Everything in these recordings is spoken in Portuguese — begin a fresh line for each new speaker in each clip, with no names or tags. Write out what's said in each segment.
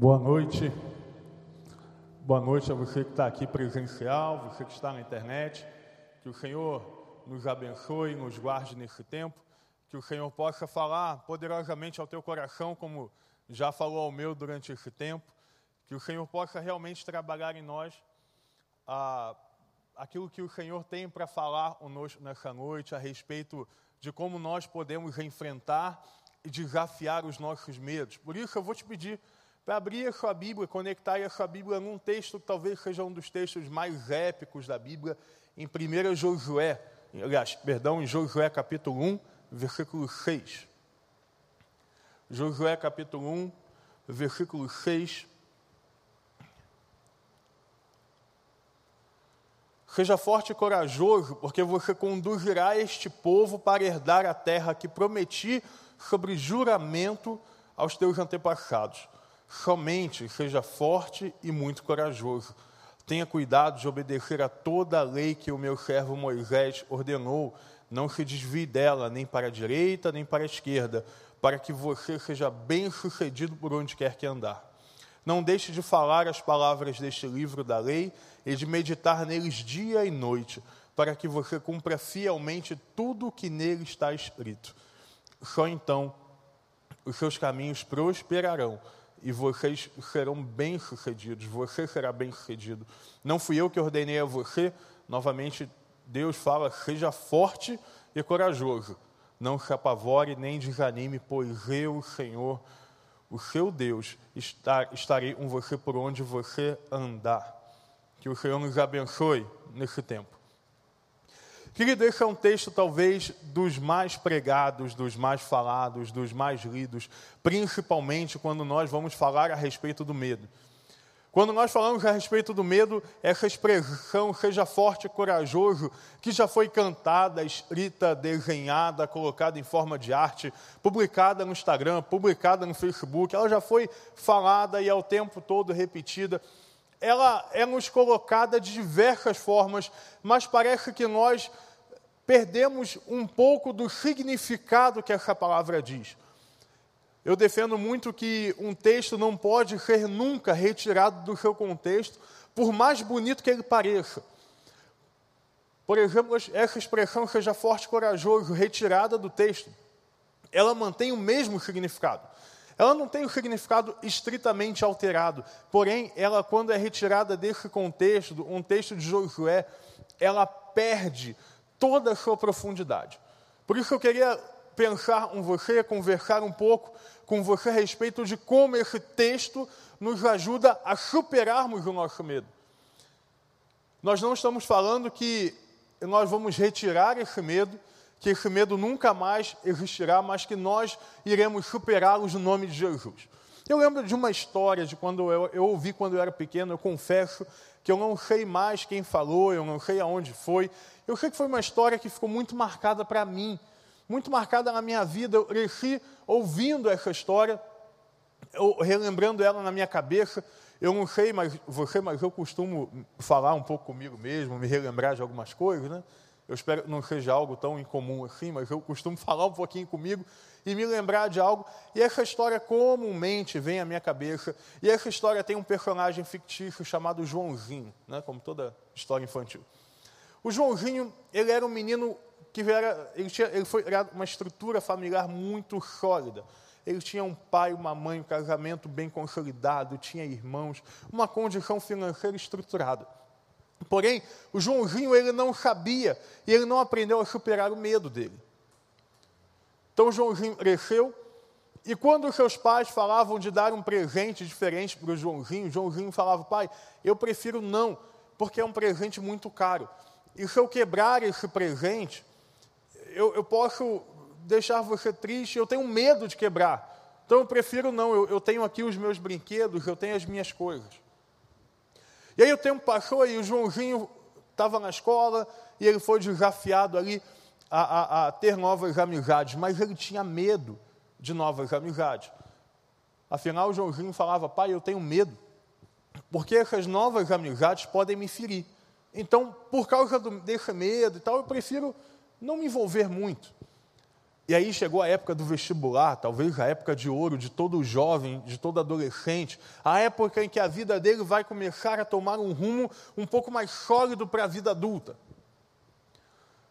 Boa noite. Boa noite a você que está aqui presencial, você que está na internet. Que o Senhor nos abençoe, nos guarde nesse tempo. Que o Senhor possa falar poderosamente ao teu coração, como já falou ao meu durante esse tempo. Que o Senhor possa realmente trabalhar em nós ah, aquilo que o Senhor tem para falar conosco nessa noite a respeito de como nós podemos enfrentar e desafiar os nossos medos. Por isso, eu vou te pedir para abrir a sua Bíblia, conectar a sua Bíblia num texto que talvez seja um dos textos mais épicos da Bíblia, em 1 Josué, aliás, perdão, em Josué capítulo 1, versículo 6. Josué capítulo 1, versículo 6. Seja forte e corajoso, porque você conduzirá este povo para herdar a terra que prometi sobre juramento aos teus antepassados somente seja forte e muito corajoso. Tenha cuidado de obedecer a toda a lei que o meu servo Moisés ordenou. Não se desvie dela, nem para a direita, nem para a esquerda, para que você seja bem sucedido por onde quer que andar. Não deixe de falar as palavras deste livro da lei e de meditar neles dia e noite, para que você cumpra fielmente tudo o que nele está escrito. Só então os seus caminhos prosperarão e vocês serão bem-sucedidos, você será bem-sucedido. Não fui eu que ordenei a você, novamente, Deus fala: seja forte e corajoso, não se apavore nem desanime, pois eu, Senhor, o seu Deus, estarei com você por onde você andar. Que o Senhor nos abençoe nesse tempo. Querido, esse é um texto talvez dos mais pregados, dos mais falados, dos mais lidos, principalmente quando nós vamos falar a respeito do medo. Quando nós falamos a respeito do medo, essa expressão, seja forte e corajoso, que já foi cantada, escrita, desenhada, colocada em forma de arte, publicada no Instagram, publicada no Facebook, ela já foi falada e ao tempo todo repetida. Ela é nos colocada de diversas formas, mas parece que nós perdemos um pouco do significado que essa palavra diz. Eu defendo muito que um texto não pode ser nunca retirado do seu contexto, por mais bonito que ele pareça. Por exemplo, essa expressão seja forte e corajoso, retirada do texto, ela mantém o mesmo significado. Ela não tem o significado estritamente alterado, porém, ela, quando é retirada desse contexto, um texto de Josué, ela perde toda a sua profundidade. Por isso eu queria pensar com você, conversar um pouco com você a respeito de como esse texto nos ajuda a superarmos o nosso medo. Nós não estamos falando que nós vamos retirar esse medo, que esse medo nunca mais existirá, mas que nós iremos superá-los no nome de Jesus. Eu lembro de uma história de quando eu, eu ouvi quando eu era pequeno, eu confesso que eu não sei mais quem falou, eu não sei aonde foi, eu sei que foi uma história que ficou muito marcada para mim, muito marcada na minha vida. Eu cresci ouvindo essa história, eu, relembrando ela na minha cabeça. Eu não sei mas você, mas eu costumo falar um pouco comigo mesmo, me relembrar de algumas coisas, né? Eu espero que não seja algo tão incomum assim, mas eu costumo falar um pouquinho comigo e me lembrar de algo. E essa história comumente vem à minha cabeça. E essa história tem um personagem fictício chamado Joãozinho, né? como toda história infantil. O Joãozinho, ele era um menino que era, ele, tinha, ele foi era uma estrutura familiar muito sólida. Ele tinha um pai, uma mãe, um casamento bem consolidado, tinha irmãos, uma condição financeira estruturada. Porém, o Joãozinho ele não sabia e ele não aprendeu a superar o medo dele. Então Joãozinho cresceu e quando seus pais falavam de dar um presente diferente para o Joãozinho, Joãozinho falava: "Pai, eu prefiro não, porque é um presente muito caro. E se eu quebrar esse presente, eu, eu posso deixar você triste, eu tenho medo de quebrar. Então eu prefiro não, eu, eu tenho aqui os meus brinquedos, eu tenho as minhas coisas. E aí o tempo passou e o Joãozinho estava na escola e ele foi desafiado ali a, a, a, ter novas amizades, mas ele tinha medo de novas amizades. Afinal, o Joãozinho falava, pai, eu tenho medo, porque essas novas amizades podem me ferir. Então, por causa do, desse medo e tal, eu prefiro não me envolver muito. E aí chegou a época do vestibular, talvez a época de ouro de todo jovem, de todo adolescente, a época em que a vida dele vai começar a tomar um rumo um pouco mais sólido para a vida adulta.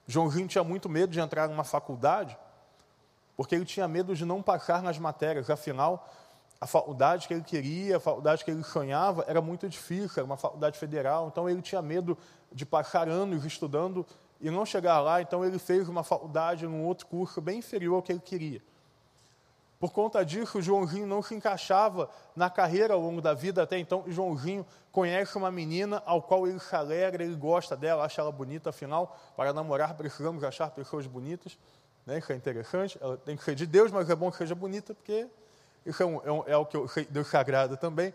Joãozinho tinha muito medo de entrar numa faculdade, porque ele tinha medo de não passar nas matérias, afinal, a faculdade que ele queria, a faculdade que ele sonhava, era muito difícil, era uma faculdade federal, então ele tinha medo de passar anos estudando e não chegar lá, então ele fez uma faculdade num outro curso bem inferior ao que ele queria. Por conta disso, Joãozinho não se encaixava na carreira ao longo da vida, até então Joãozinho conhece uma menina ao qual ele se alegra, ele gosta dela, acha ela bonita, afinal, para namorar precisamos achar pessoas bonitas, né? isso é interessante, ela tem que ser de Deus, mas é bom que seja bonita, porque isso é, um, é, um, é o que Deus se agrada também.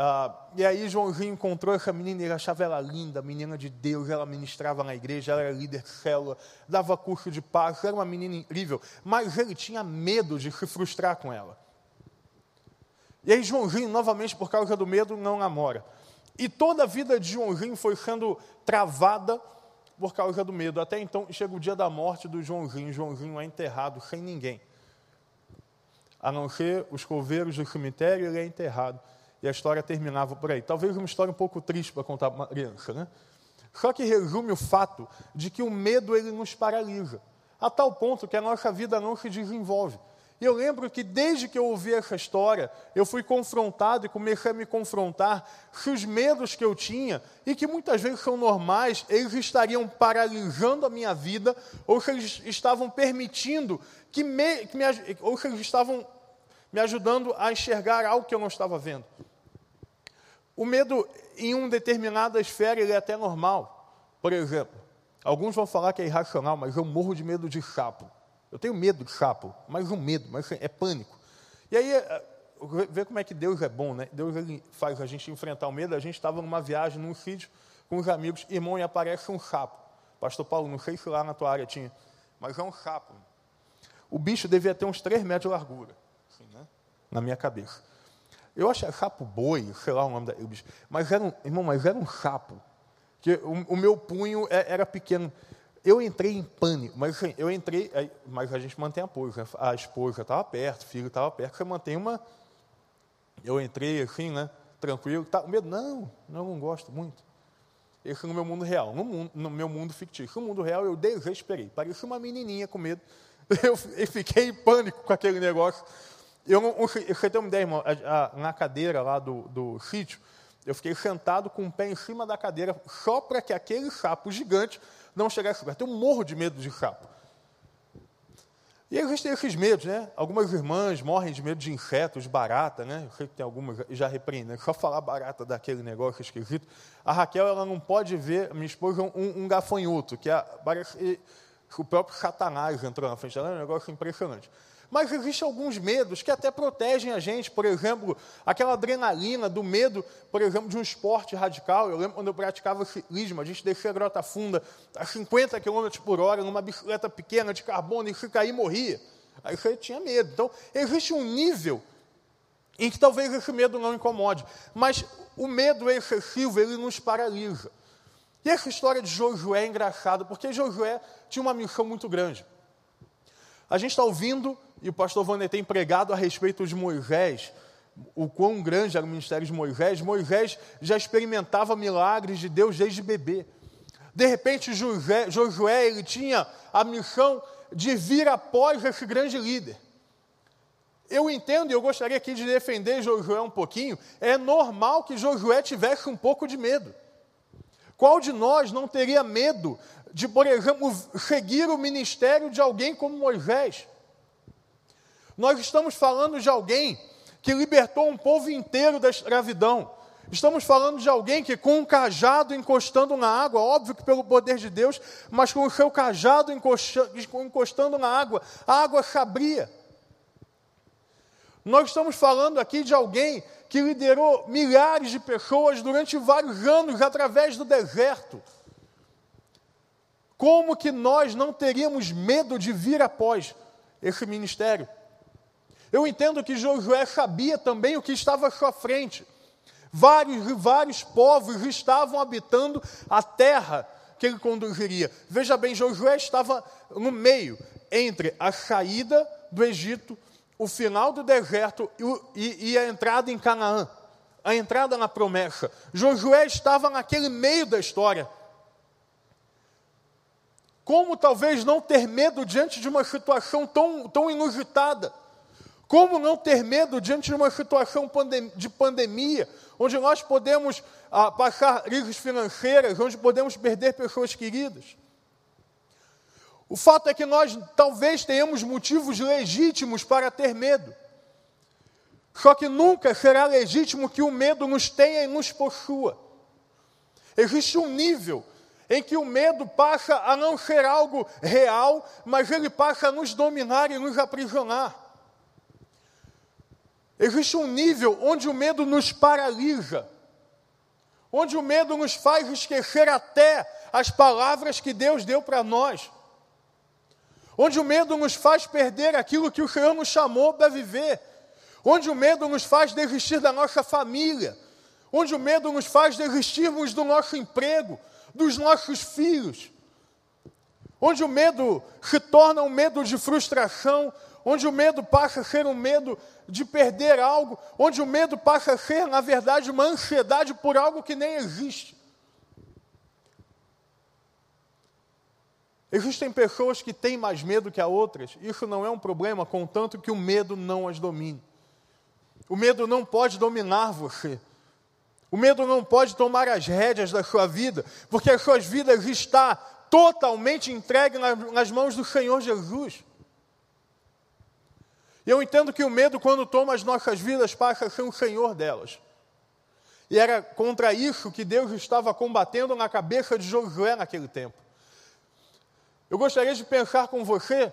Ah, e aí Joãozinho encontrou essa menina, ele achava ela linda, menina de Deus, ela ministrava na igreja, ela era líder de célula, dava curso de paz, era uma menina incrível, mas ele tinha medo de se frustrar com ela. E aí Joãozinho, novamente por causa do medo, não namora. E toda a vida de Joãozinho foi sendo travada por causa do medo. Até então chega o dia da morte do Joãozinho. Joãozinho é enterrado sem ninguém. A não ser os coveiros do cemitério, ele é enterrado. E a história terminava por aí. Talvez uma história um pouco triste para contar para uma criança, né? Só que resume o fato de que o medo ele nos paralisa, a tal ponto que a nossa vida não se desenvolve. E eu lembro que desde que eu ouvi essa história, eu fui confrontado e comecei a me confrontar se os medos que eu tinha, e que muitas vezes são normais, eles estariam paralisando a minha vida, ou se eles estavam permitindo que me, que me ou se eles estavam me ajudando a enxergar algo que eu não estava vendo. O medo, em uma determinada esfera, ele é até normal. Por exemplo, alguns vão falar que é irracional, mas eu morro de medo de sapo. Eu tenho medo de sapo, mas um medo, mas é pânico. E aí, é, vê como é que Deus é bom, né? Deus ele faz a gente enfrentar o medo. A gente estava numa viagem, num sítio, com os amigos, irmão, e aparece um sapo. Pastor Paulo, não sei se lá na tua área tinha, mas é um sapo. O bicho devia ter uns 3 metros de largura, assim, né? na minha cabeça. Eu achei sapo boi, sei lá o nome do bicho. Mas era um, irmão, mas era um sapo. Que o, o meu punho é, era pequeno. Eu entrei em pânico, mas assim, eu entrei, mas a gente mantém apoio. Né? A esposa estava perto, o filho estava perto, você mantém uma. Eu entrei assim, né? Tranquilo. Tá, o medo, não, não, não gosto muito. Esse no meu mundo real. No, mundo, no meu mundo fictício. No mundo real, eu desesperei. Parecia uma menininha com medo. Eu, eu fiquei em pânico com aquele negócio. Eu, você tem uma ideia, irmão, a, a, na cadeira lá do, do sítio, eu fiquei sentado com o pé em cima da cadeira, só para que aquele sapo gigante não chegasse perto. Eu morro de medo de sapo. E existem esses medos, né? Algumas irmãs morrem de medo de insetos, barata, né? Eu sei que tem algumas, já repreendem, né? só falar barata daquele negócio esquisito. A Raquel, ela não pode ver, minha esposa, um, um gafanhoto, que é, parece, o próprio Satanás entrou na frente dela, é um negócio impressionante. Mas existem alguns medos que até protegem a gente, por exemplo, aquela adrenalina do medo, por exemplo, de um esporte radical. Eu lembro quando eu praticava ciclismo, a gente descia a Grota Funda a 50 km por hora numa bicicleta pequena de carbono e se cair morria. Aí você tinha medo. Então, existe um nível em que talvez esse medo não incomode, mas o medo excessivo, ele nos paralisa. E essa história de Josué é engraçada, porque Josué tinha uma missão muito grande. A gente está ouvindo, e o pastor Vander tem pregado a respeito de Moisés, o quão grande era o ministério de Moisés. Moisés já experimentava milagres de Deus desde bebê. De repente, Josué, Josué ele tinha a missão de vir após esse grande líder. Eu entendo e eu gostaria aqui de defender Josué um pouquinho. É normal que Josué tivesse um pouco de medo. Qual de nós não teria medo de, por exemplo, seguir o ministério de alguém como Moisés. Nós estamos falando de alguém que libertou um povo inteiro da escravidão. Estamos falando de alguém que, com um cajado encostando na água, óbvio que pelo poder de Deus, mas com o seu cajado encostando na água, a água se abria. Nós estamos falando aqui de alguém que liderou milhares de pessoas durante vários anos através do deserto. Como que nós não teríamos medo de vir após esse ministério? Eu entendo que Josué sabia também o que estava à sua frente. Vários e vários povos estavam habitando a terra que ele conduziria. Veja bem, Josué estava no meio. entre a saída do Egito, o final do deserto e, e a entrada em Canaã, a entrada na promessa. Josué estava naquele meio da história. Como talvez não ter medo diante de uma situação tão, tão inusitada? Como não ter medo diante de uma situação de pandemia, onde nós podemos ah, passar crises financeiras, onde podemos perder pessoas queridas? O fato é que nós talvez tenhamos motivos legítimos para ter medo. Só que nunca será legítimo que o medo nos tenha e nos possua. Existe um nível em que o medo passa a não ser algo real, mas ele passa a nos dominar e nos aprisionar. Existe um nível onde o medo nos paralisa, onde o medo nos faz esquecer até as palavras que Deus deu para nós onde o medo nos faz perder aquilo que o Senhor nos chamou para viver, onde o medo nos faz desistir da nossa família, onde o medo nos faz desistirmos do nosso emprego, dos nossos filhos, onde o medo se torna um medo de frustração, onde o medo passa a ser um medo de perder algo, onde o medo passa a ser, na verdade, uma ansiedade por algo que nem existe. Existem pessoas que têm mais medo que a outras, isso não é um problema, contanto que o medo não as domine. O medo não pode dominar você. O medo não pode tomar as rédeas da sua vida, porque as suas vidas está totalmente entregue nas mãos do Senhor Jesus. Eu entendo que o medo, quando toma as nossas vidas, passa a ser o Senhor delas. E era contra isso que Deus estava combatendo na cabeça de Josué naquele tempo. Eu gostaria de pensar com você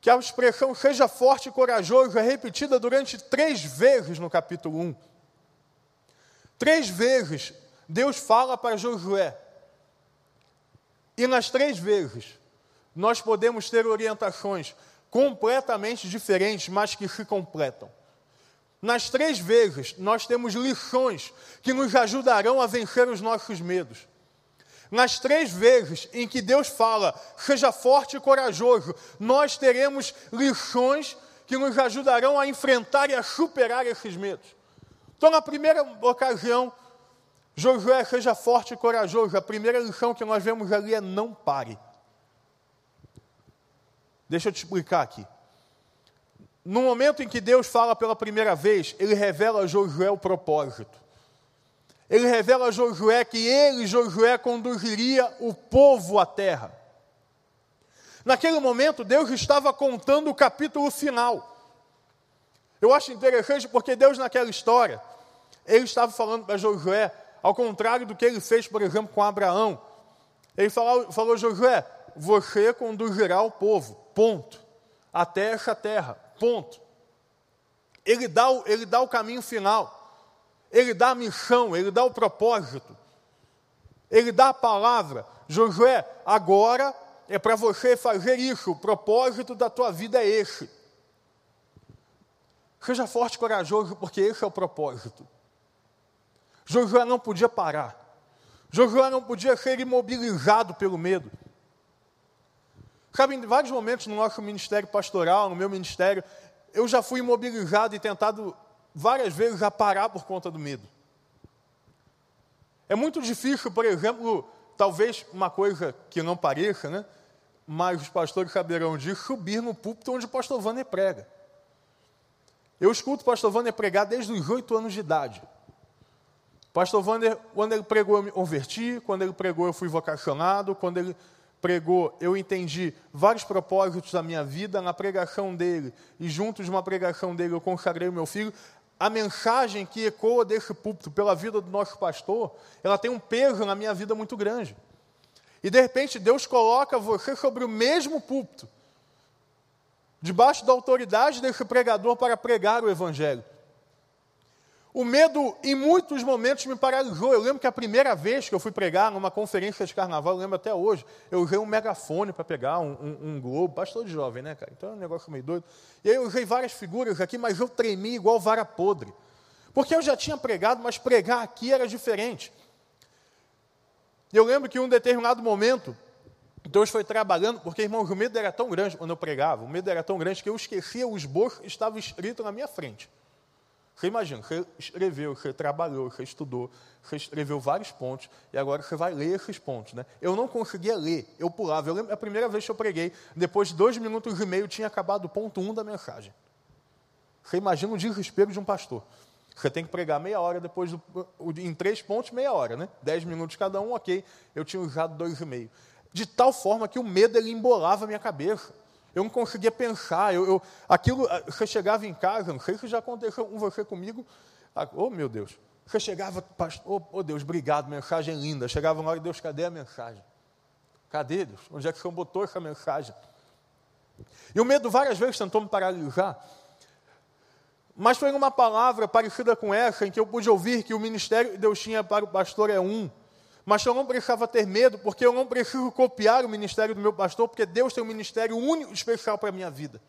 que a expressão seja forte e corajoso é repetida durante três vezes no capítulo 1. Três vezes Deus fala para Josué. E nas três vezes nós podemos ter orientações completamente diferentes, mas que se completam. Nas três vezes nós temos lições que nos ajudarão a vencer os nossos medos. Nas três vezes em que Deus fala, seja forte e corajoso, nós teremos lições que nos ajudarão a enfrentar e a superar esses medos. Então, na primeira ocasião, Josué, seja forte e corajoso. A primeira lição que nós vemos ali é não pare. Deixa eu te explicar aqui. No momento em que Deus fala pela primeira vez, ele revela a Josué o propósito ele revela a Josué que ele, Josué, conduziria o povo à terra. Naquele momento, Deus estava contando o capítulo final. Eu acho interessante porque Deus, naquela história, ele estava falando para Josué, ao contrário do que ele fez, por exemplo, com Abraão. Ele falou, falou Josué, você conduzirá o povo, ponto, até essa terra, ponto. Ele dá, o, ele dá o caminho final. Ele dá a missão, ele dá o propósito, ele dá a palavra. Josué, agora é para você fazer isso, o propósito da tua vida é esse. Seja forte e corajoso, porque esse é o propósito. Josué não podia parar. Josué não podia ser imobilizado pelo medo. Sabe, em vários momentos no nosso ministério pastoral, no meu ministério, eu já fui imobilizado e tentado várias vezes a parar por conta do medo. É muito difícil, por exemplo, talvez uma coisa que não pareça, né? mas os pastores saberão disso, subir no púlpito onde o pastor Wander prega. Eu escuto o pastor Wander pregar desde os oito anos de idade. O pastor Wander, quando ele pregou, eu me converti, quando ele pregou, eu fui vocacionado, quando ele pregou, eu entendi vários propósitos da minha vida na pregação dele, e junto de uma pregação dele eu consagrei o meu filho a mensagem que ecoa desse púlpito pela vida do nosso pastor, ela tem um peso na minha vida muito grande. E de repente Deus coloca você sobre o mesmo púlpito, debaixo da autoridade desse pregador para pregar o Evangelho. O medo, em muitos momentos, me paralisou. Eu lembro que a primeira vez que eu fui pregar numa conferência de carnaval, eu lembro até hoje, eu usei um megafone para pegar um, um, um, globo, pastor de jovem, né, cara? Então é um negócio meio doido. E aí eu usei várias figuras aqui, mas eu tremi igual vara podre. Porque eu já tinha pregado, mas pregar aqui era diferente. Eu lembro que em um determinado momento, eu foi trabalhando, porque, irmãos, o medo era tão grande quando eu pregava, o medo era tão grande que eu esquecia o esboço que estava escrito na minha frente. Você imagina, você escreveu, você trabalhou, você estudou, você escreveu vários pontos, e agora você vai ler esses pontos. Né? Eu não conseguia ler, eu pulava. Eu lembro a primeira vez que eu preguei, depois de dois minutos e meio, tinha acabado o ponto um da mensagem. Você imagina o desespero de um pastor. Você tem que pregar meia hora depois, do, em três pontos, meia hora, né? Dez minutos cada um, ok. Eu tinha usado dois e meio. De tal forma que o medo ele embolava a minha cabeça eu não conseguia pensar. Eu, eu, aquilo, ah, você chegava em casa, não sei se já aconteceu com você comigo. Ah, oh, meu Deus. Você chegava, oh, oh Deus, obrigado, mensagem linda. Chegava uma hora, Deus, cadê a mensagem? Cadê, Deus? Onde é que o Senhor botou essa mensagem? E o medo várias vezes tentou me paralisar. Mas foi uma palavra parecida com essa, em que eu pude ouvir que o ministério que Deus tinha para o pastor é um, mas eu não precisava ter medo, porque eu não preciso copiar o ministério do meu pastor, porque Deus tem um ministério único, especial para a minha vida.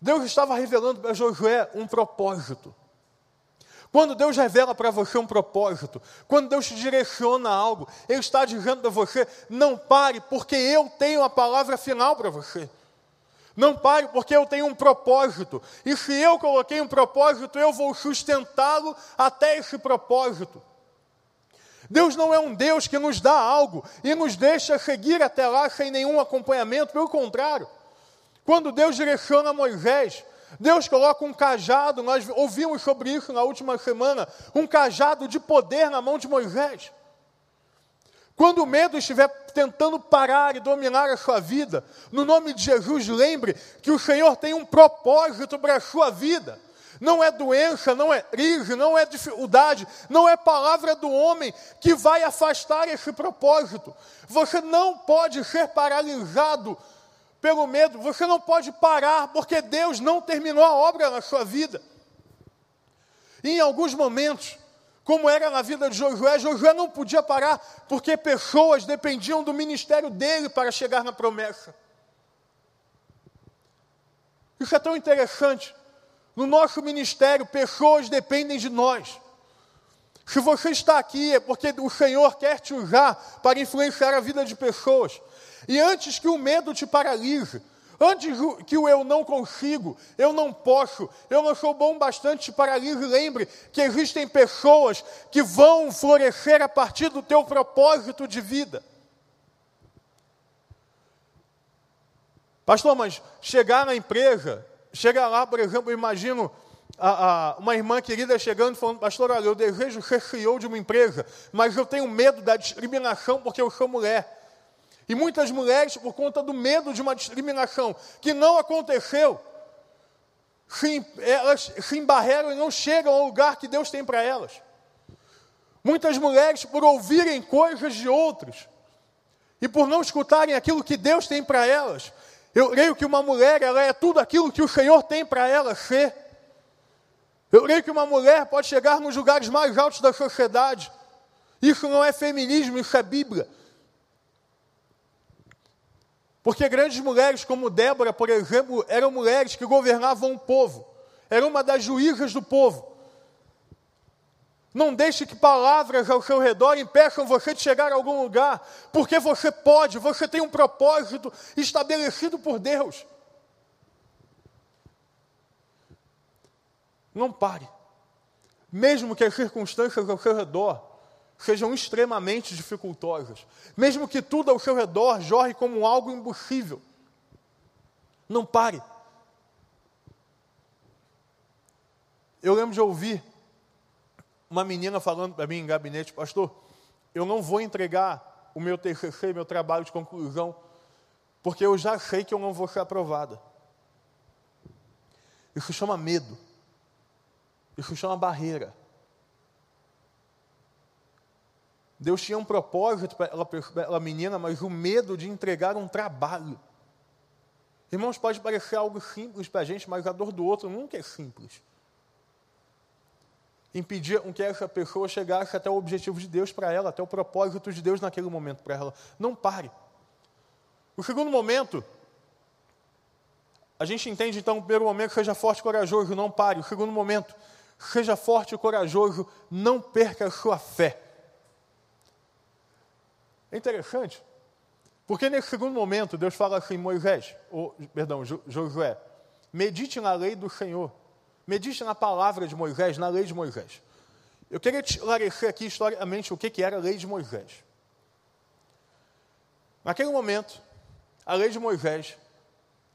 Deus estava revelando para Josué um propósito. Quando Deus revela para você um propósito, quando Deus te direciona algo, Ele está dizendo para você: não pare, porque eu tenho a palavra final para você. Não pare, porque eu tenho um propósito. E se eu coloquei um propósito, eu vou sustentá-lo até esse propósito. Deus não é um Deus que nos dá algo e nos deixa seguir até lá sem nenhum acompanhamento, pelo contrário. Quando Deus direciona Moisés, Deus coloca um cajado, nós ouvimos sobre isso na última semana, um cajado de poder na mão de Moisés. Quando o medo estiver tentando parar e dominar a sua vida, no nome de Jesus, lembre que o Senhor tem um propósito para a sua vida não é doença, não é crise, não é dificuldade, não é palavra do homem que vai afastar esse propósito. Você não pode ser paralisado pelo medo, você não pode parar, porque Deus não terminou a obra na sua vida. E em alguns momentos, como era na vida de Josué, Josué não podia parar, porque pessoas dependiam do ministério dele para chegar na promessa. Isso é tão interessante. No nosso ministério, pessoas dependem de nós. Se você está aqui, é porque o Senhor quer te usar para influenciar a vida de pessoas. E antes que o medo te paralise, antes que o eu não consigo, eu não posso, eu não sou bom bastante te paralise, lembre que existem pessoas que vão florescer a partir do teu propósito de vida. Pastor, mas chegar na empresa Chega lá, por exemplo, imagino a, a, uma irmã querida chegando e falando, pastor, olha, eu desejo ser CEO de uma empresa, mas eu tenho medo da discriminação porque eu sou mulher. E muitas mulheres, por conta do medo de uma discriminação que não aconteceu, se, elas se embarreram e não chegam ao lugar que Deus tem para elas. Muitas mulheres, por ouvirem coisas de outros e por não escutarem aquilo que Deus tem para elas, eu creio que uma mulher, ela é tudo aquilo que o Senhor tem para ela ser. Eu creio que uma mulher pode chegar nos lugares mais altos da sociedade. Isso não é feminismo, isso é Bíblia. Porque grandes mulheres como Débora, por exemplo, eram mulheres que governavam o povo. Era uma das juízas do povo. Não deixe que palavras ao seu redor impeçam você de chegar a algum lugar, porque você pode, você tem um propósito estabelecido por Deus. Não pare. Mesmo que as circunstâncias ao seu redor sejam extremamente dificultosas, mesmo que tudo ao seu redor jorre como algo impossível, não pare. Eu lembro de ouvir uma menina falando para mim em gabinete, pastor, eu não vou entregar o meu TCC, meu trabalho de conclusão, porque eu já sei que eu não vou ser aprovada. Isso chama medo. Isso chama barreira. Deus tinha um propósito para aquela menina, mas o medo de entregar um trabalho. Irmãos, pode parecer algo simples para a gente, mas a dor do outro nunca é simples impedir que essa pessoa chegasse até o objetivo de Deus para ela, até o propósito de Deus naquele momento para ela. Não pare. O segundo momento, a gente entende então, o primeiro momento, seja forte e corajoso, não pare. O segundo momento, seja forte e corajoso, não perca a sua fé. É interessante, Porque nesse segundo momento, Deus fala assim, Moisés, ou, perdão, Josué, medite na lei do Senhor. Medite na palavra de Moisés, na lei de Moisés. Eu queria te esclarecer aqui historicamente o que, era a lei de Moisés. Naquele momento, a lei de Moisés,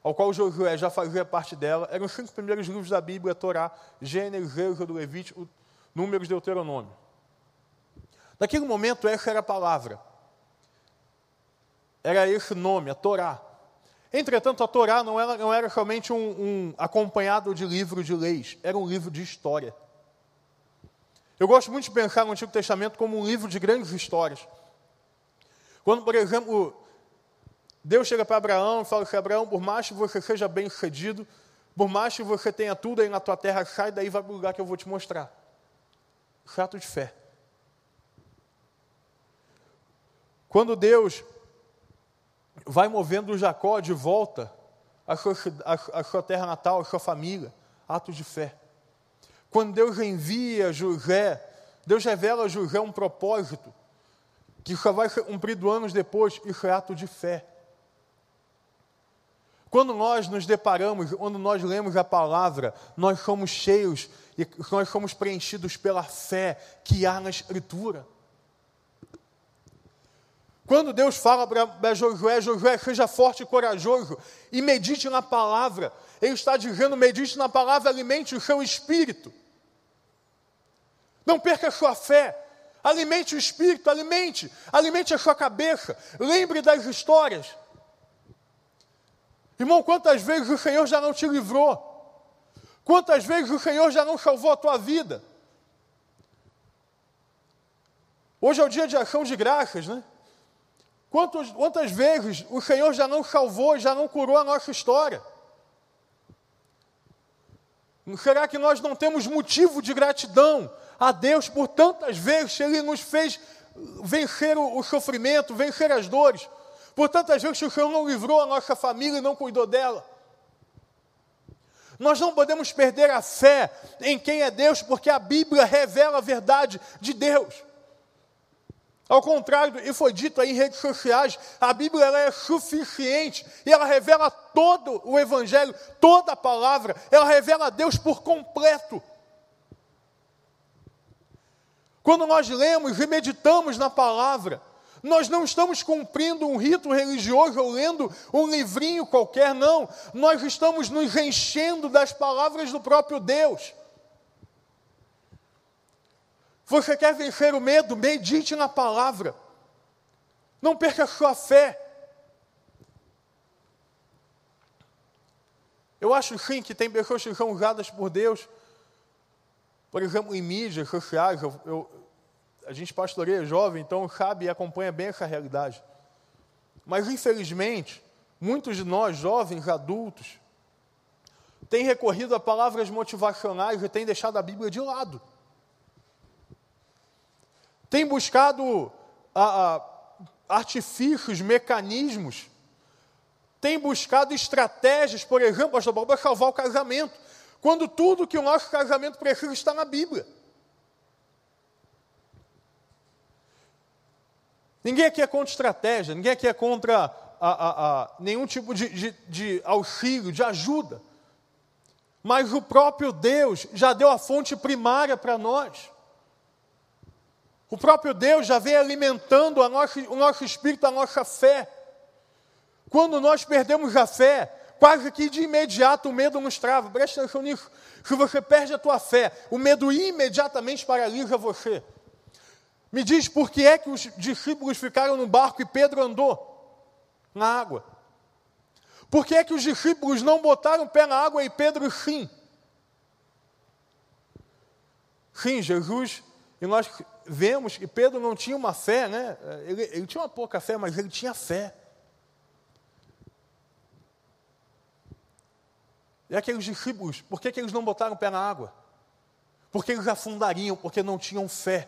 ao qual Josué já fazia parte dela, eram os cinco primeiros livros da Bíblia, Torá, Gênesis, Êxodo, Levítico, Números, Deuteronômio. Naquele momento, essa era a palavra. Era esse nome, a Torá. Entretanto, a Torá não era, não era somente um, um acompanhado de livro de leis, era um livro de história. Eu gosto muito de pensar no Antigo Testamento como um livro de grandes histórias. Quando, por exemplo, Deus chega para Abraão e fala assim, Abraão, por mais que você seja bem sucedido, por mais que você tenha tudo aí na tua terra, sai daí vai para o lugar que eu vou te mostrar. Fato de fé. Quando Deus vai movendo Jacó de volta à sua, à, à sua terra natal, à sua família. Atos de fé. Quando Deus envia José, Deus revela a José um propósito que só vai ser cumprido anos depois, isso é ato de fé. Quando nós nos deparamos, quando nós lemos a palavra, nós somos cheios e nós somos preenchidos pela fé que há na Escritura. Quando Deus fala para Josué, Josué, seja forte e corajoso e medite na palavra, Ele está dizendo: medite na palavra, alimente o seu espírito. Não perca a sua fé, alimente o espírito, alimente, alimente a sua cabeça, lembre das histórias. Irmão, quantas vezes o Senhor já não te livrou? Quantas vezes o Senhor já não salvou a tua vida? Hoje é o dia de ação de graças, né? Quantas, quantas vezes o Senhor já não salvou, já não curou a nossa história? Será que nós não temos motivo de gratidão a Deus por tantas vezes Ele nos fez vencer o, o sofrimento, vencer as dores? Por tantas vezes o Senhor não livrou a nossa família e não cuidou dela? Nós não podemos perder a fé em quem é Deus, porque a Bíblia revela a verdade de Deus. Ao contrário, e foi dito aí em redes sociais, a Bíblia é suficiente e ela revela todo o Evangelho, toda a palavra, ela revela a Deus por completo. Quando nós lemos e meditamos na palavra, nós não estamos cumprindo um rito religioso ou lendo um livrinho qualquer, não. Nós estamos nos enchendo das palavras do próprio Deus. Você quer vencer o medo? Medite na palavra. Não perca a sua fé. Eu acho sim que tem pessoas que são usadas por Deus, por exemplo, em mídias sociais. Eu, eu, a gente pastoreia jovem, então sabe e acompanha bem essa realidade. Mas, infelizmente, muitos de nós, jovens, adultos, têm recorrido a palavras motivacionais e têm deixado a Bíblia de lado tem buscado a, a, artifícios, mecanismos, tem buscado estratégias, por exemplo, pastor Paulo, para salvar o casamento, quando tudo que o nosso casamento precisa está na Bíblia. Ninguém aqui é contra estratégia, ninguém aqui é contra a, a, a, nenhum tipo de, de, de auxílio, de ajuda. Mas o próprio Deus já deu a fonte primária para nós. O próprio Deus já vem alimentando nossa, o nosso espírito, a nossa fé. Quando nós perdemos a fé, quase que de imediato o medo nos trava. Preste atenção nisso. Se você perde a tua fé, o medo imediatamente paralisa você. Me diz por que é que os discípulos ficaram no barco e Pedro andou na água? Por que é que os discípulos não botaram o pé na água e Pedro sim? Sim, Jesus, e nós vemos que Pedro não tinha uma fé, né? Ele, ele tinha uma pouca fé, mas ele tinha fé. E aqueles discípulos, por que, que eles não botaram o pé na água? Porque eles afundariam, porque não tinham fé.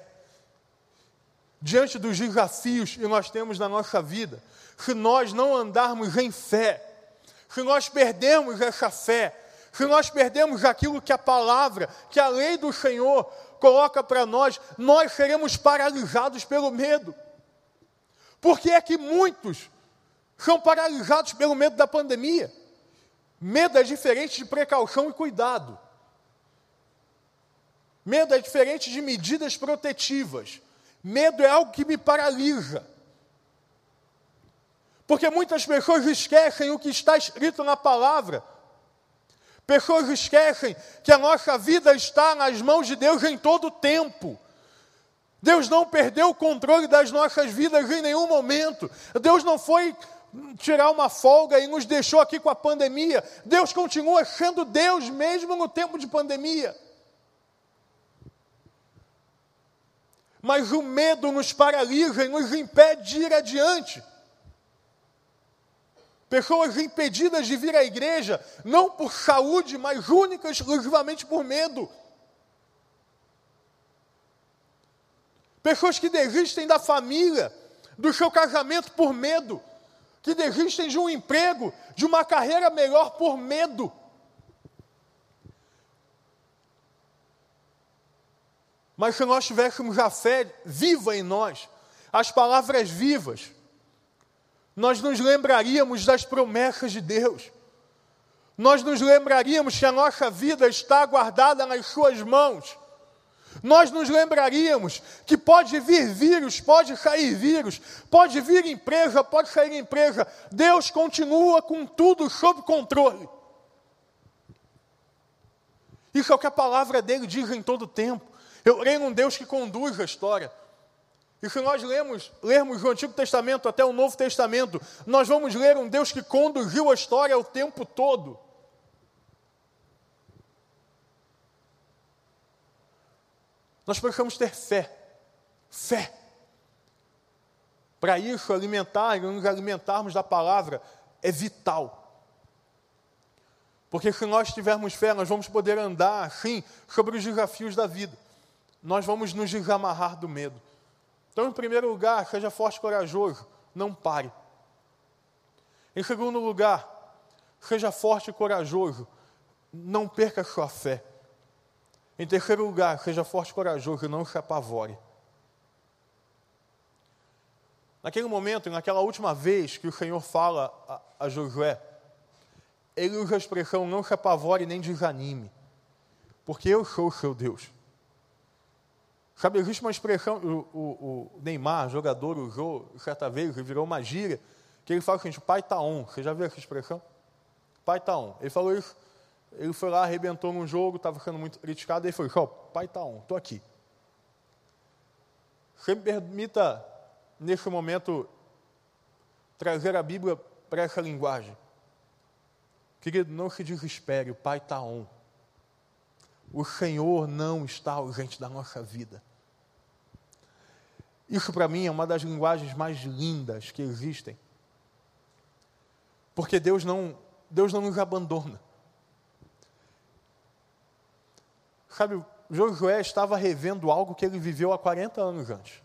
Diante dos desafios que nós temos na nossa vida, se nós não andarmos em fé, se nós perdemos essa fé, se nós perdemos aquilo que a palavra, que a lei do Senhor coloca para nós, nós seremos paralisados pelo medo. Porque é que muitos são paralisados pelo medo da pandemia. Medo é diferente de precaução e cuidado. Medo é diferente de medidas protetivas. Medo é algo que me paralisa. Porque muitas pessoas esquecem o que está escrito na palavra. Pessoas esquecem que a nossa vida está nas mãos de Deus em todo o tempo. Deus não perdeu o controle das nossas vidas em nenhum momento. Deus não foi tirar uma folga e nos deixou aqui com a pandemia. Deus continua sendo Deus mesmo no tempo de pandemia. Mas o medo nos paralisa e nos impede de ir adiante. Pessoas impedidas de vir à igreja, não por saúde, mas única exclusivamente por medo. Pessoas que desistem da família, do seu casamento por medo, que desistem de um emprego, de uma carreira melhor por medo. Mas se nós tivéssemos a fé viva em nós, as palavras vivas, nós nos lembraríamos das promessas de Deus. Nós nos lembraríamos que a nossa vida está guardada nas Suas mãos. Nós nos lembraríamos que pode vir vírus, pode sair vírus, pode vir empresa, pode sair empresa. Deus continua com tudo sob controle. Isso é o que a palavra dele diz em todo o tempo. Eu creio num Deus que conduz a história. E se nós lemos, lermos o Antigo Testamento até o Novo Testamento, nós vamos ler um Deus que conduziu a história o tempo todo. Nós precisamos ter fé. Fé. Para isso, alimentar e nos alimentarmos da palavra é vital. Porque se nós tivermos fé, nós vamos poder andar assim sobre os desafios da vida. Nós vamos nos desamarrar do medo. Então, em primeiro lugar, seja forte e corajoso, não pare. Em segundo lugar, seja forte e corajoso, não perca sua fé. Em terceiro lugar, seja forte e corajoso não se apavore. Naquele momento, naquela última vez que o Senhor fala a, a Josué, ele usa a expressão não se apavore nem desanime, porque eu sou o seu Deus. Sabe, existe uma expressão, o, o, o Neymar, jogador, usou certa vez, virou uma gíria, que ele fala o seguinte, pai está on. Você já viu essa expressão? Pai está on. Ele falou isso, ele foi lá, arrebentou num jogo, estava sendo muito criticado, e ele falou, pai está on, estou aqui. Você me permita, nesse momento, trazer a Bíblia para essa linguagem. Querido, não se desespere, o Pai está on. O Senhor não está ausente da nossa vida. Isso para mim é uma das linguagens mais lindas que existem. Porque Deus não, Deus não nos abandona. Sabe, Josué estava revendo algo que ele viveu há 40 anos antes.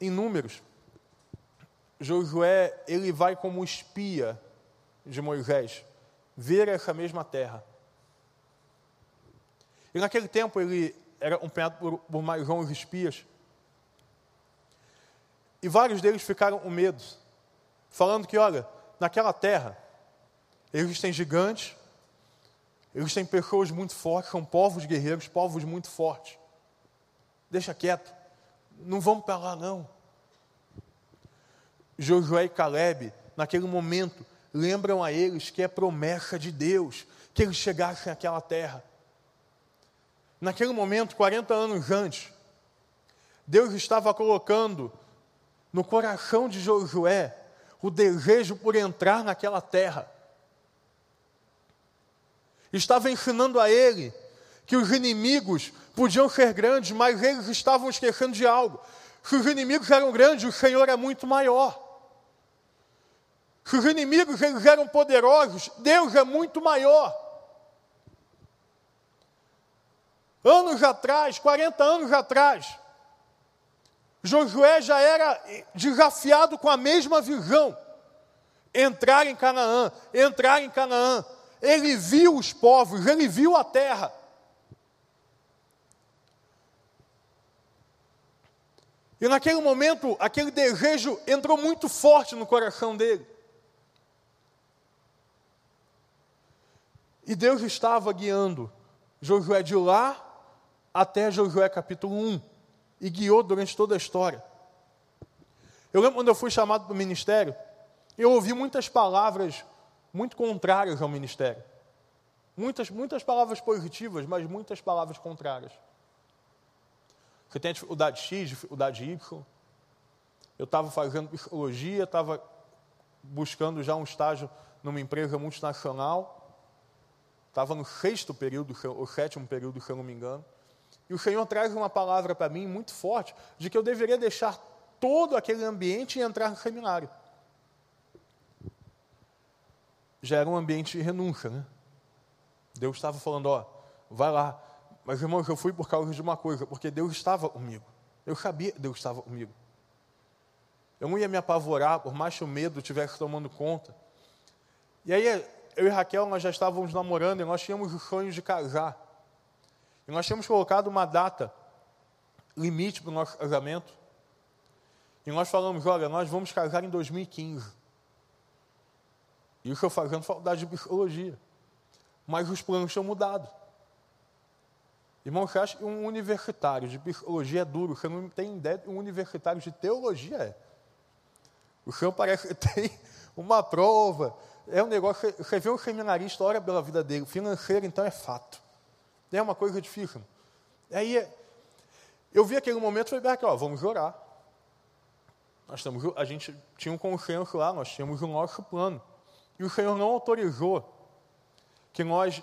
Em números, Josué, ele vai como espia de Moisés ver essa mesma terra. E naquele tempo ele era acompanhado por, por mais 11 espias. E vários deles ficaram com medo, falando que, olha, naquela terra, eles têm gigantes, eles têm pessoas muito fortes, são povos guerreiros, povos muito fortes. Deixa quieto, não vamos para lá não. Josué e Caleb, naquele momento, lembram a eles que é promessa de Deus que eles chegassem àquela terra. Naquele momento, 40 anos antes, Deus estava colocando no coração de Josué o desejo por entrar naquela terra. Estava ensinando a ele que os inimigos podiam ser grandes, mas eles estavam esquecendo de algo. Se os inimigos eram grandes, o Senhor é muito maior. Se os inimigos eles eram poderosos, Deus é muito maior. Anos atrás, 40 anos atrás, Josué já era desafiado com a mesma visão. Entrar em Canaã, entrar em Canaã. Ele viu os povos, ele viu a terra. E naquele momento, aquele desejo entrou muito forte no coração dele. E Deus estava guiando Josué de lá até Josué capítulo 1 e guiou durante toda a história. Eu lembro quando eu fui chamado para o ministério, eu ouvi muitas palavras muito contrárias ao ministério. Muitas, muitas palavras positivas, mas muitas palavras contrárias. Você tem dificuldade X, dificuldade Y. Eu estava fazendo psicologia, estava buscando já um estágio numa empresa multinacional. Estava no sexto período, ou sétimo período, se eu não me engano. E o Senhor traz uma palavra para mim muito forte de que eu deveria deixar todo aquele ambiente e entrar no seminário. Já era um ambiente de renúncia, né? Deus estava falando, ó, vai lá. Mas, irmãos, eu fui por causa de uma coisa, porque Deus estava comigo. Eu sabia que Deus estava comigo. Eu não ia me apavorar, por mais que o medo estivesse tomando conta. E aí, eu e Raquel, nós já estávamos namorando e nós tínhamos o sonho de casar. E nós tínhamos colocado uma data limite para o nosso casamento. E nós falamos, olha, nós vamos casar em 2015. Isso eu fazendo faculdade de psicologia. Mas os planos tinham mudado. Irmão, você acha que um universitário de psicologia é duro? Você não tem ideia de um universitário de teologia é. O senhor parece que tem uma prova. É um negócio, você vê um seminarista, olha pela vida dele. Financeiro, então, é fato. É uma coisa difícil. Aí, eu vi aquele momento e falei, aqui, ó, vamos orar. Nós estamos, a gente tinha um consenso lá, nós tínhamos o nosso plano. E o Senhor não autorizou que nós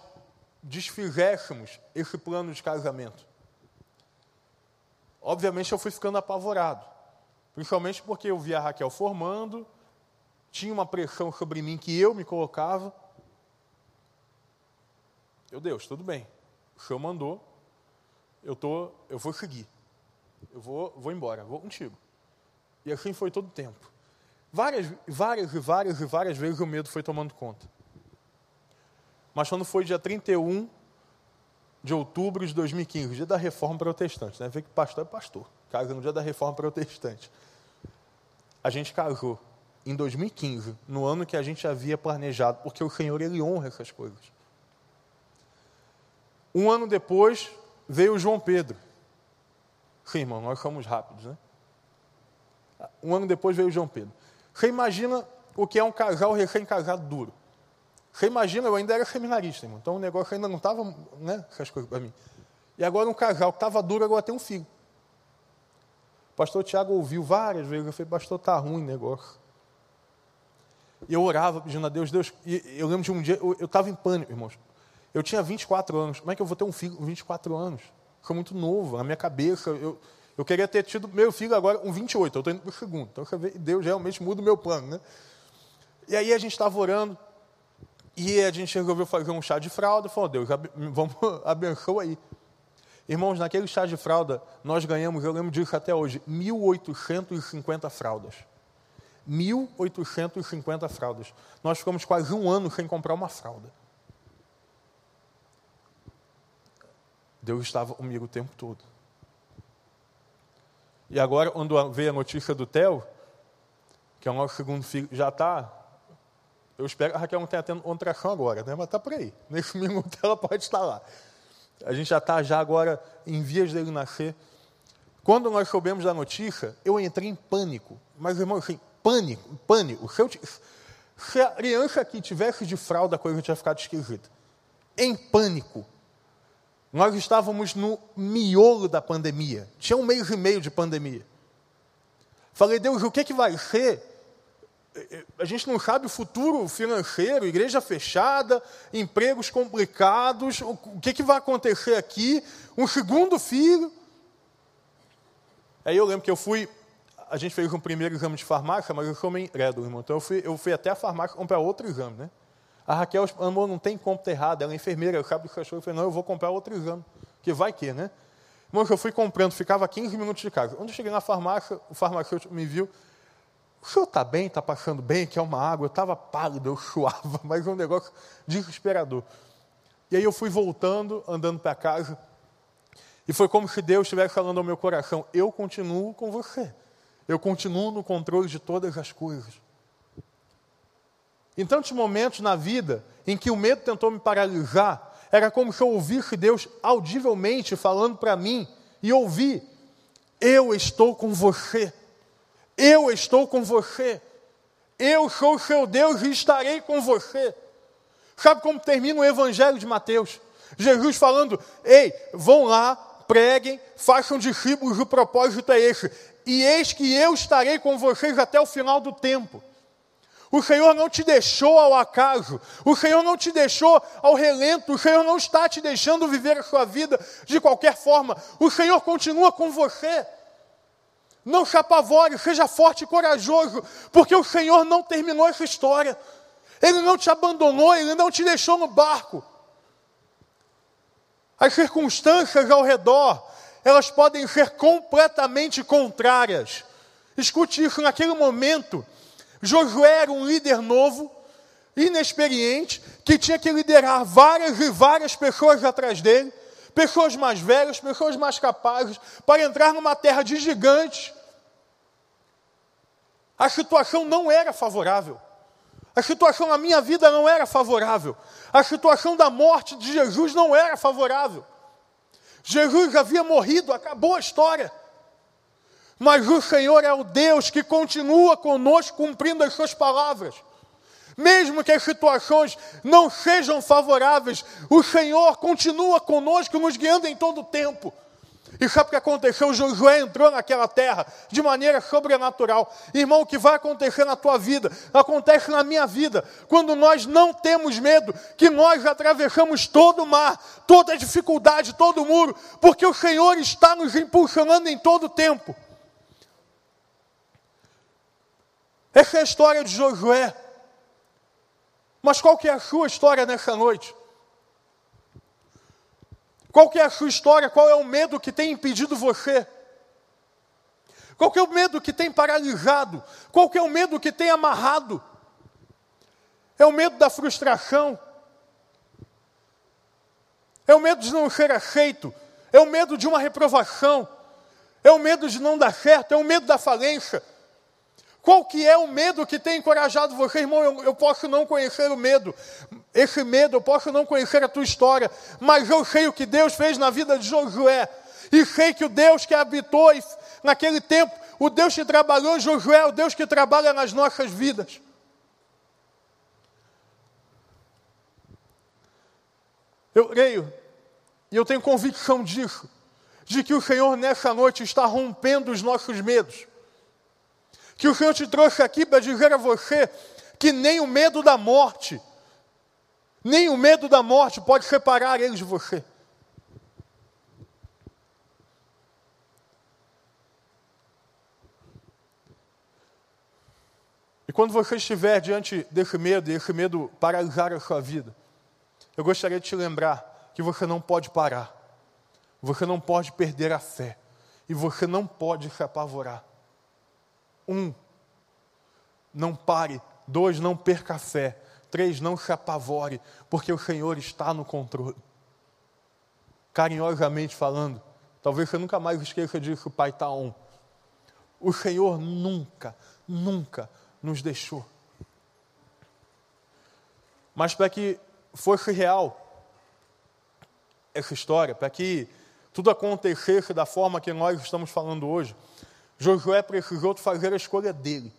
desfizéssemos esse plano de casamento. Obviamente eu fui ficando apavorado, principalmente porque eu via a Raquel formando, tinha uma pressão sobre mim que eu me colocava. Meu Deus, tudo bem. O Senhor mandou, eu, tô, eu vou seguir. Eu vou, vou embora, vou contigo. E assim foi todo o tempo. Várias, várias e várias e várias vezes o medo foi tomando conta. Mas quando foi dia 31 de outubro de 2015, dia da reforma protestante, né? Vê que pastor é pastor, casa no dia da reforma protestante. A gente casou em 2015, no ano que a gente havia planejado, porque o Senhor ele honra essas coisas. Um ano depois veio João Pedro. Sim, irmão, nós somos rápidos, né? Um ano depois veio João Pedro. Você imagina o que é um casal recém-casado duro. Você imagina, eu ainda era seminarista, irmão, então o negócio ainda não estava, né, essas coisas para mim. E agora um casal que estava duro, agora tem um filho. O pastor Tiago ouviu várias vezes, eu falei, pastor, está ruim o negócio. E eu orava pedindo a Deus, Deus, e eu lembro de um dia, eu estava em pânico, irmãos. Eu tinha 24 anos, como é que eu vou ter um filho com 24 anos? Foi muito novo, na minha cabeça, eu, eu queria ter tido meu filho agora com 28, eu estou indo para o segundo. Então, Deus realmente muda o meu plano, né? E aí a gente estava orando, e a gente resolveu fazer um chá de fralda, falou, Deus, vamos abençoa aí. Irmãos, naquele chá de fralda, nós ganhamos, eu lembro disso até hoje, 1.850 fraldas. 1.850 fraldas. Nós ficamos quase um ano sem comprar uma fralda. Deus estava comigo o tempo todo. E agora, quando veio a notícia do Theo, que é o nosso segundo filho, já está. Eu espero que a Raquel não tenha tendo contração agora, né? mas está por aí. Nesse minuto ela pode estar lá. A gente já está já agora em vias dele nascer. Quando nós soubemos da notícia, eu entrei em pânico. Mas, irmão, assim, pânico, pânico. Se, eu, se a criança aqui tivesse de fralda, a coisa tinha ficado esquisita. Em pânico. Nós estávamos no miolo da pandemia. Tinha um mês e meio de pandemia. Falei, Deus, o que, que vai ser? A gente não sabe o futuro financeiro, igreja fechada, empregos complicados, o que, que vai acontecer aqui? Um segundo filho. Aí eu lembro que eu fui, a gente fez um primeiro exame de farmácia, mas eu sou meio incrédulo, irmão. Então eu fui, eu fui até a farmácia comprar outro exame, né? A Raquel, amor, não tem ter errado, ela é enfermeira, eu cabo do cachorro, eu falei, não, eu vou comprar outro exame, que vai que, né? Irmão, eu fui comprando, ficava 15 minutos de casa. Quando eu cheguei na farmácia, o farmacêutico me viu, o senhor está bem, está passando bem, quer uma água? Eu estava pálido, eu suava, mas um negócio desesperador. E aí eu fui voltando, andando para casa, E foi como se Deus estivesse falando ao meu coração: eu continuo com você. Eu continuo no controle de todas as coisas. Em tantos momentos na vida em que o medo tentou me paralisar, era como se eu ouvisse Deus audivelmente falando para mim e ouvir: Eu estou com você. Eu estou com você. Eu sou o seu Deus e estarei com você. Sabe como termina o Evangelho de Mateus? Jesus falando: Ei, vão lá, preguem, façam discípulos, o propósito é esse. E eis que eu estarei com vocês até o final do tempo. O Senhor não te deixou ao acaso, o Senhor não te deixou ao relento, o Senhor não está te deixando viver a sua vida de qualquer forma, o Senhor continua com você. Não se apavore, seja forte e corajoso, porque o Senhor não terminou essa história. Ele não te abandonou, ele não te deixou no barco. As circunstâncias ao redor, elas podem ser completamente contrárias. Escute isso, naquele momento, Josué era um líder novo, inexperiente, que tinha que liderar várias e várias pessoas atrás dele, pessoas mais velhas, pessoas mais capazes, para entrar numa terra de gigantes. A situação não era favorável. A situação na minha vida não era favorável. A situação da morte de Jesus não era favorável. Jesus havia morrido, acabou a história. Mas o Senhor é o Deus que continua conosco cumprindo as suas palavras. Mesmo que as situações não sejam favoráveis, o Senhor continua conosco, nos guiando em todo o tempo. E sabe o que aconteceu? Josué entrou naquela terra de maneira sobrenatural. Irmão, o que vai acontecer na tua vida, acontece na minha vida, quando nós não temos medo, que nós atravessamos todo o mar, toda a dificuldade, todo o muro, porque o Senhor está nos impulsionando em todo o tempo. Essa é a história de Josué. Mas qual que é a sua história nessa noite? Qual que é a sua história? Qual é o medo que tem impedido você? Qual que é o medo que tem paralisado? Qual que é o medo que tem amarrado? É o medo da frustração? É o medo de não ser aceito? É o medo de uma reprovação? É o medo de não dar certo? É o medo da falência? Qual que é o medo que tem encorajado você, irmão? Eu, eu, posso não conhecer o medo, esse medo, eu posso não conhecer a tua história, mas eu sei o que Deus fez na vida de Josué, e sei que o Deus que habitou naquele tempo, o Deus que trabalhou Josué, é o Deus que trabalha nas nossas vidas. Eu creio, e eu tenho convicção disso, de que o Senhor nessa noite está rompendo os nossos medos que o Senhor te trouxe aqui para dizer a você que nem o medo da morte, nem o medo da morte pode separar eles de você. E quando você estiver diante desse medo, e esse medo paralisar a sua vida, eu gostaria de te lembrar que você não pode parar, você não pode perder a fé, e você não pode se apavorar. Um, não pare. Dois, não perca a fé. Três, não se apavore, porque o Senhor está no controle. Carinhosamente falando, talvez você nunca mais esqueça disso, Pai está on. O Senhor nunca, nunca nos deixou. Mas para que fosse real essa história, para que tudo acontecesse da forma que nós estamos falando hoje, Josué precisou fazer a escolha dele.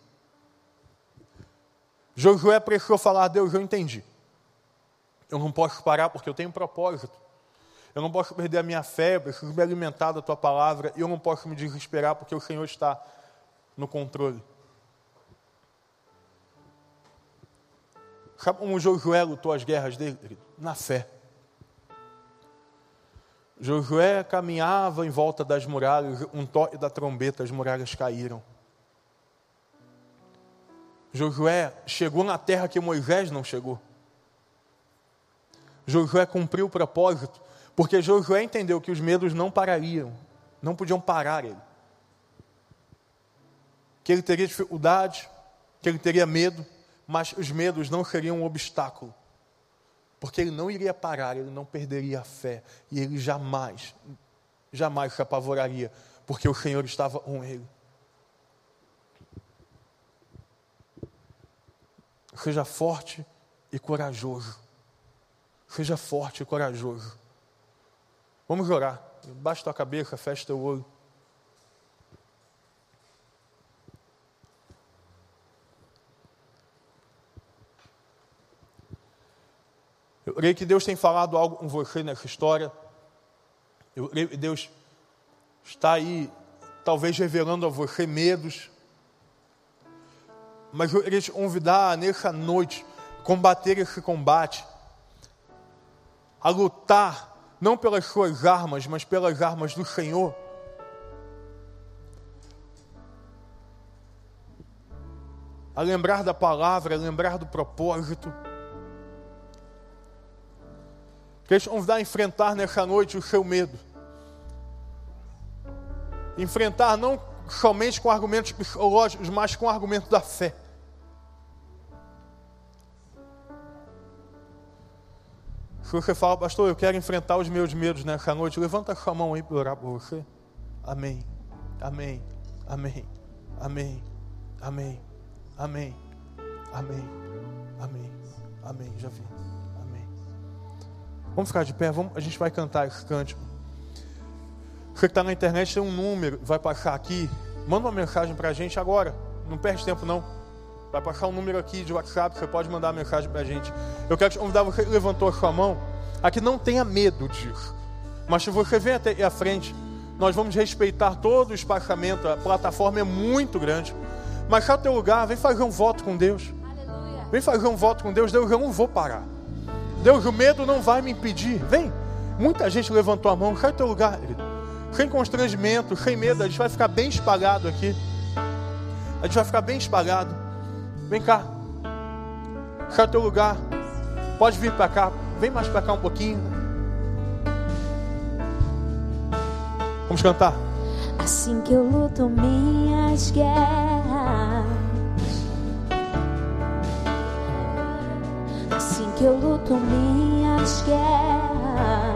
Josué precisou falar: Deus, eu entendi. Eu não posso parar porque eu tenho um propósito. Eu não posso perder a minha fé, eu preciso me alimentar da tua palavra. E eu não posso me desesperar porque o Senhor está no controle. Sabe como Josué lutou as guerras dele? Na fé. Josué caminhava em volta das muralhas, um toque da trombeta, as muralhas caíram. Josué chegou na terra que Moisés não chegou. Josué cumpriu o propósito, porque Josué entendeu que os medos não parariam, não podiam parar ele. Que ele teria dificuldade, que ele teria medo, mas os medos não seriam um obstáculo porque ele não iria parar, ele não perderia a fé, e ele jamais, jamais se apavoraria, porque o Senhor estava com ele. Seja forte e corajoso. Seja forte e corajoso. Vamos orar. Baixa tua cabeça, fecha teu olho. Eu creio que Deus tem falado algo com você nessa história. Eu creio que Deus está aí, talvez revelando a você medos. Mas eu queria te convidar nessa noite, combater esse combate, a lutar, não pelas suas armas, mas pelas armas do Senhor. A lembrar da palavra, a lembrar do propósito. Queria te convidar a enfrentar nessa noite o seu medo. Enfrentar não somente com argumentos psicológicos, mas com argumentos da fé. Se você fala, pastor, eu quero enfrentar os meus medos nessa noite, levanta a sua mão aí para orar por você. Amém. Amém. Amém. Amém. Amém. Amém. Amém. Amém. Amém. Já vi. Vamos ficar de pé, vamos, a gente vai cantar esse cântico. Você que está na internet tem um número, vai passar aqui. Manda uma mensagem para a gente agora. Não perde tempo não. Vai passar um número aqui de WhatsApp, você pode mandar uma mensagem para a gente. Eu quero te convidar, você que levantou a sua mão, aqui não tenha medo disso. Mas se você vem até a frente, nós vamos respeitar todo o espaçamento, a plataforma é muito grande. Mas sai o teu lugar, vem fazer um voto com Deus. Aleluia. Vem fazer um voto com Deus, Deus, eu não vou parar. Deus, o medo não vai me impedir. Vem. Muita gente levantou a mão. Sai do teu lugar. Sem constrangimento, sem medo. A gente vai ficar bem espalhado aqui. A gente vai ficar bem espalhado. Vem cá. Sai do teu lugar. Pode vir para cá. Vem mais para cá um pouquinho. Vamos cantar.
Assim que eu luto minhas guerras que eu luto minhas guerras.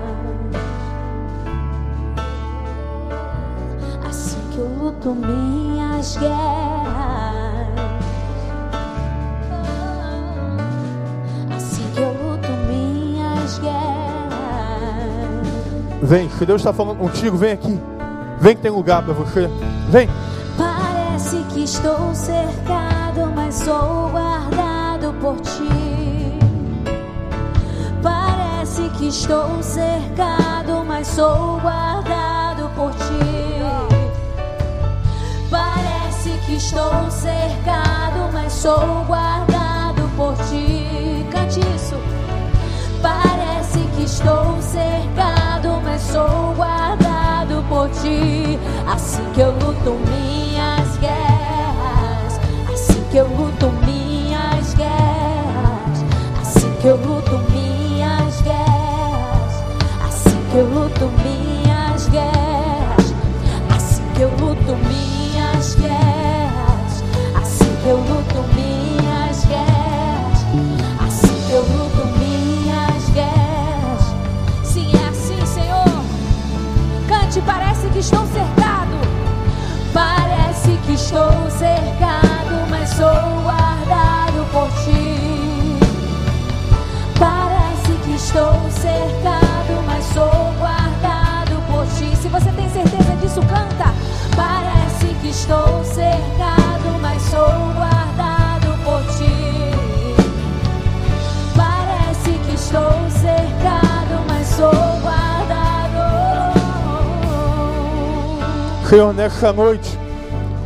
Assim que eu luto minhas guerras. Assim que eu luto minhas guerras.
Vem, se Deus está falando contigo, vem aqui. Vem que tem lugar para você. Vem.
Parece que estou cercado, mas sou guardado por ti. Que estou cercado, mas sou guardado por ti. Parece que estou cercado, mas sou guardado por ti. Cante isso. Parece que estou cercado, mas sou guardado por ti. Assim que eu luto Senhor,
nessa noite,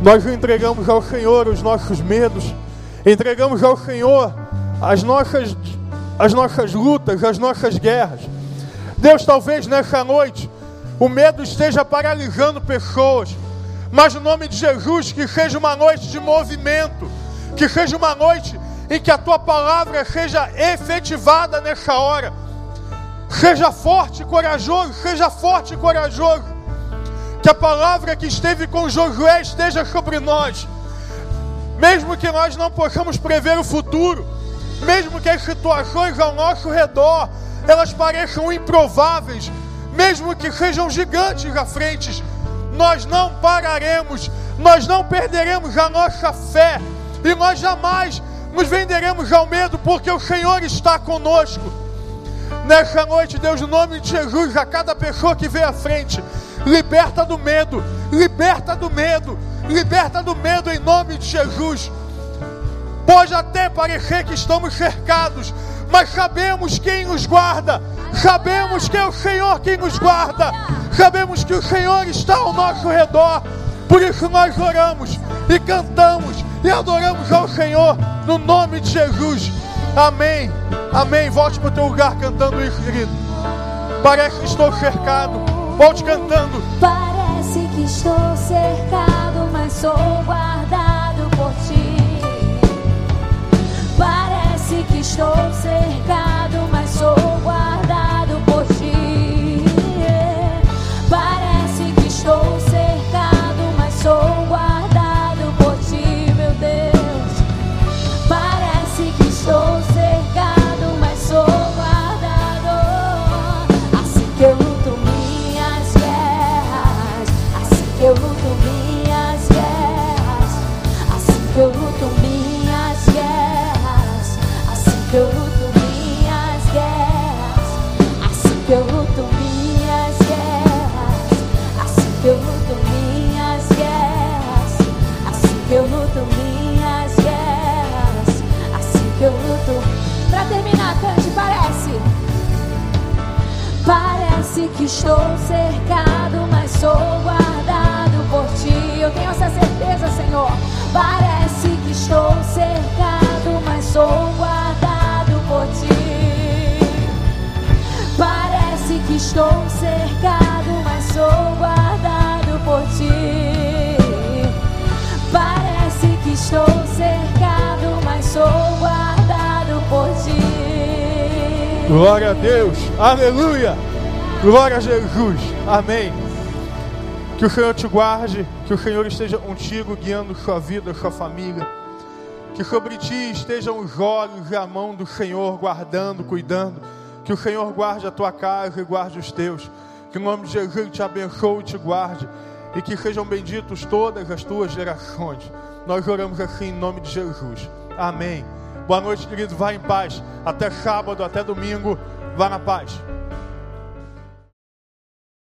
nós entregamos ao Senhor os nossos medos, entregamos ao Senhor as nossas, as nossas lutas, as nossas guerras. Deus, talvez nessa noite o medo esteja paralisando pessoas, mas no nome de Jesus, que seja uma noite de movimento, que seja uma noite em que a tua palavra seja efetivada nessa hora. Seja forte e corajoso, seja forte e corajoso. Que a palavra que esteve com Josué esteja sobre nós. Mesmo que nós não possamos prever o futuro, mesmo que as situações ao nosso redor elas pareçam improváveis, mesmo que sejam gigantes à frente, nós não pararemos, nós não perderemos a nossa fé e nós jamais nos venderemos ao medo, porque o Senhor está conosco. Nessa noite, Deus, no nome de Jesus, a cada pessoa que vê à frente, liberta do medo, liberta do medo, liberta do medo em nome de Jesus. Pode até parecer que estamos cercados, mas sabemos quem nos guarda, sabemos que é o Senhor quem nos guarda, sabemos que o Senhor está ao nosso redor, por isso nós oramos e cantamos e adoramos ao Senhor no nome de Jesus. Amém. Amém. Volte para o teu lugar cantando isso, querido. Parece que estou cercado. Volte cantando.
Parece que estou cercado, mas sou guardado por ti. Parece que estou cercado,
Aleluia. Glória a Jesus. Amém. Que o Senhor te guarde, que o Senhor esteja contigo, guiando sua vida, sua família. Que sobre ti estejam os olhos e a mão do Senhor, guardando, cuidando. Que o Senhor guarde a tua casa e guarde os teus. Que o nome de Jesus te abençoe e te guarde. E que sejam benditos todas as tuas gerações. Nós oramos assim em nome de Jesus. Amém. Boa noite, querido. Vá em paz. Até sábado, até domingo. Vá na paz.